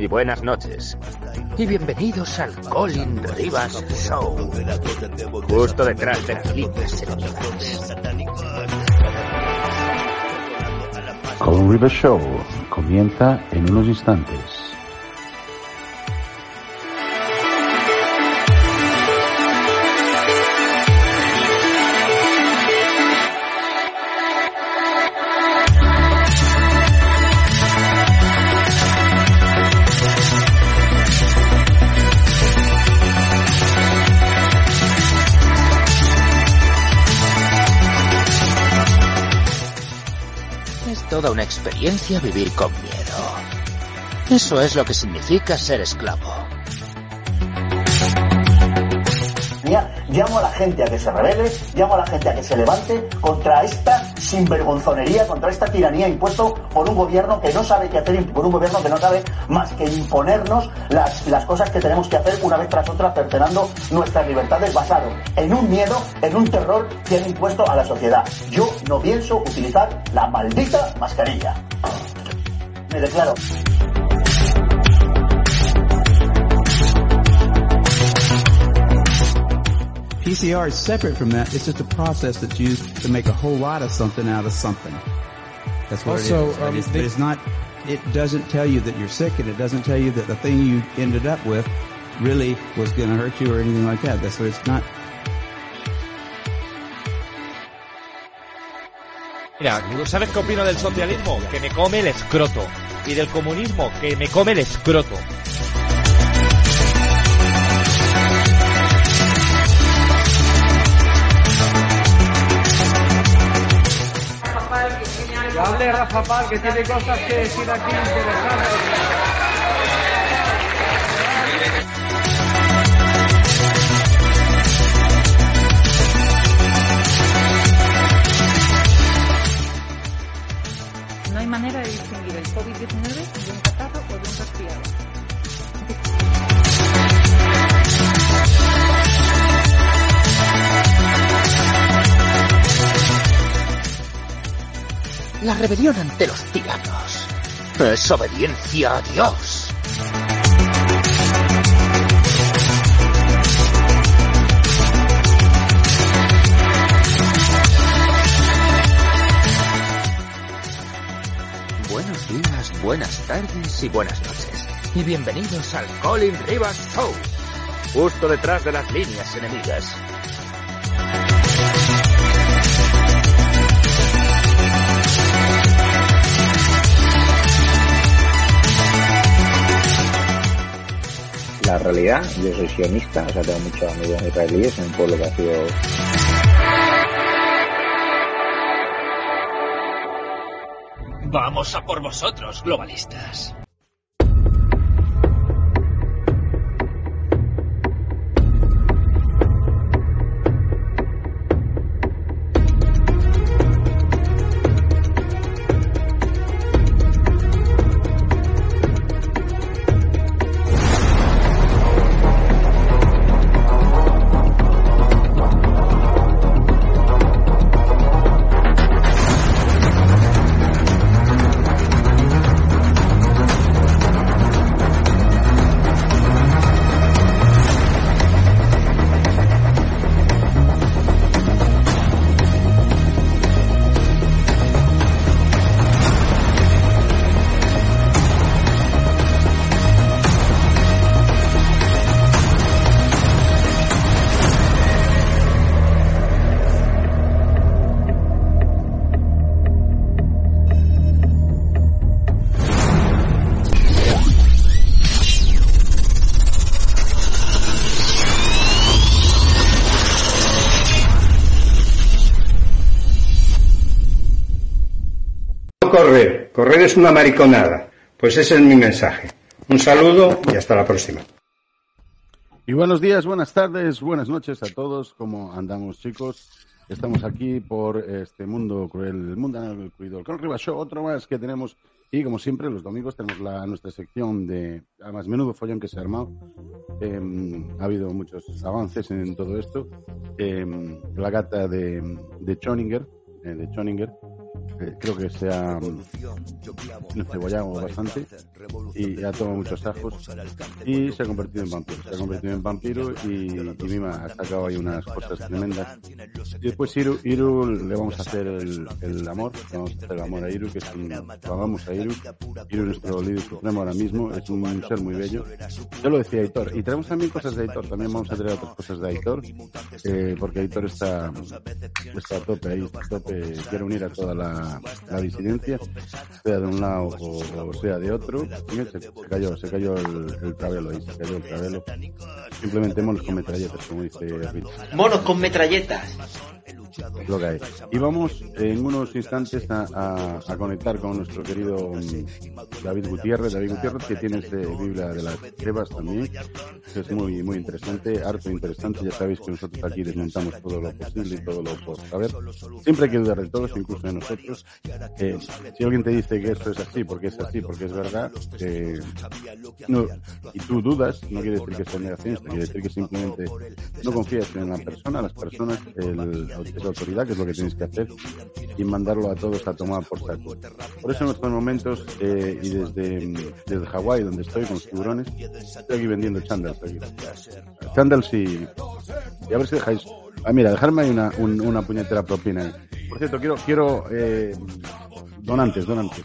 Y buenas noches. Y bienvenidos al Colin Rivas Show. Justo detrás de las líneas enemigas. Colin Rivers Show comienza en unos instantes. Una experiencia vivir con miedo. Eso es lo que significa ser esclavo. Llamo a la gente a que se revele, llamo a la gente a que se levante contra esta sinvergonzonería, contra esta tiranía impuesto por un gobierno que no sabe qué hacer, por un gobierno que no sabe más que imponernos las, las cosas que tenemos que hacer una vez tras otra, cercenando nuestras libertades basado en un miedo, en un terror que han impuesto a la sociedad. Yo no pienso utilizar la maldita mascarilla. Me declaro. PCR is separate from that. It's just a process that's used to make a whole lot of something out of something. That's what Also, it is. Um, it's, but they- it's not, it doesn't tell you that you're sick and it doesn't tell you that the thing you ended up with really was going to hurt you or anything like that. That's what it's not. Mira, ¿sabes qué opino del socialismo? Que me come el escroto. Y del comunismo, que me come el escroto. Rafa que tiene cosas que decir aquí interesantes. La rebelión ante los tiranos. Es obediencia a Dios. Buenos días, buenas tardes y buenas noches. Y bienvenidos al Colin Rivas Show. Justo detrás de las líneas enemigas. Yo soy sionista, o sea, tengo muchos amigos israelíes en un pueblo que ha sido Vamos a por vosotros, globalistas. Correr. Es una mariconada. Pues ese es mi mensaje. Un saludo y hasta la próxima. Y buenos días, buenas tardes, buenas noches a todos. ¿Cómo andamos, chicos? Estamos aquí por este mundo cruel, el mundo cruel. Con Rivas Show, otro más que tenemos. Y como siempre, los domingos tenemos la, nuestra sección de, además, menudo follón que se ha armado. Em, ha habido muchos avances en todo esto. Em, la gata de, de Choninger, eh, de Choninger, creo que se ha cebollado bastante y ha tomado muchos ajos y se ha convertido en vampiro. Se ha convertido en vampiro y, y Mima ha sacado ahí unas cosas tremendas. Y después Iru, Iru le vamos a hacer el, el amor, vamos a hacer el amor a Iru, que es un, vamos a Iru. Iru nuestro líder supremo ahora mismo, es un ser muy bello. Yo lo decía Aitor, y traemos también cosas de Aitor, también vamos a traer otras cosas de Aitor, eh, porque Aitor está, está a tope ahí, a tope, quiere unir a toda la, la, disidencia, sea de un lado o, sea de otro. Se, cayó, se cayó el, el travelo ahí, se cayó el travelo. Simplemente monos con metralletas, como dice. Monos con metralletas. Lo que hay. Y vamos en unos instantes a, a, a conectar con nuestro querido David Gutiérrez, David Gutiérrez que tiene este Biblia de las Chevas también, es muy muy interesante, harto interesante, ya sabéis que nosotros aquí desmontamos todo lo posible y todo lo por saber. Siempre hay que dudar de todos, incluso de nosotros. Eh, si alguien te dice que esto es así, porque es así, porque es verdad, eh, no, y tú dudas, no quiere decir que sea negacionista, quiere decir que simplemente no confías en la persona, las personas, el, la autoridad, que es lo que tienes que hacer, y mandarlo a todos a tomar por saco. Por eso en estos momentos, eh, y desde, desde Hawái, donde estoy con los tiburones, estoy aquí vendiendo chandals. Chandals y, y a ver si dejáis... Ah, mira, dejarme ahí una, un, una puñetera propina. Por cierto, quiero, quiero eh, donantes, donantes.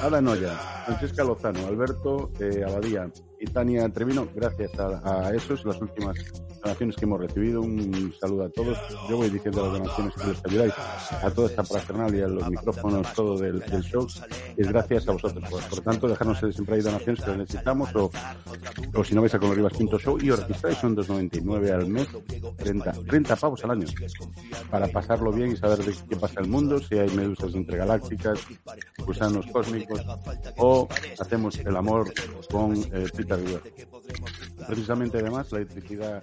Ada Noya, Francesca Lozano, Alberto eh, Abadía y Tania Trevino, gracias a, a, esos, las últimas donaciones que hemos recibido. Un saludo a todos. Yo voy diciendo las donaciones que les ayudáis a toda esta parafernalia, los micrófonos, todo del, del show. Es gracias a vosotros. Por, por tanto, dejarnos siempre ahí donaciones que necesitamos o, o si no vais a coloribas.show y os registráis, son 2,99 al mes, 30, 30 pavos al año, para pasarlo bien y saber de qué pasa el mundo, si hay medusas intergalácticas, gusanos cósmicos o hacemos el amor con eh, Peter. Precisamente además la electricidad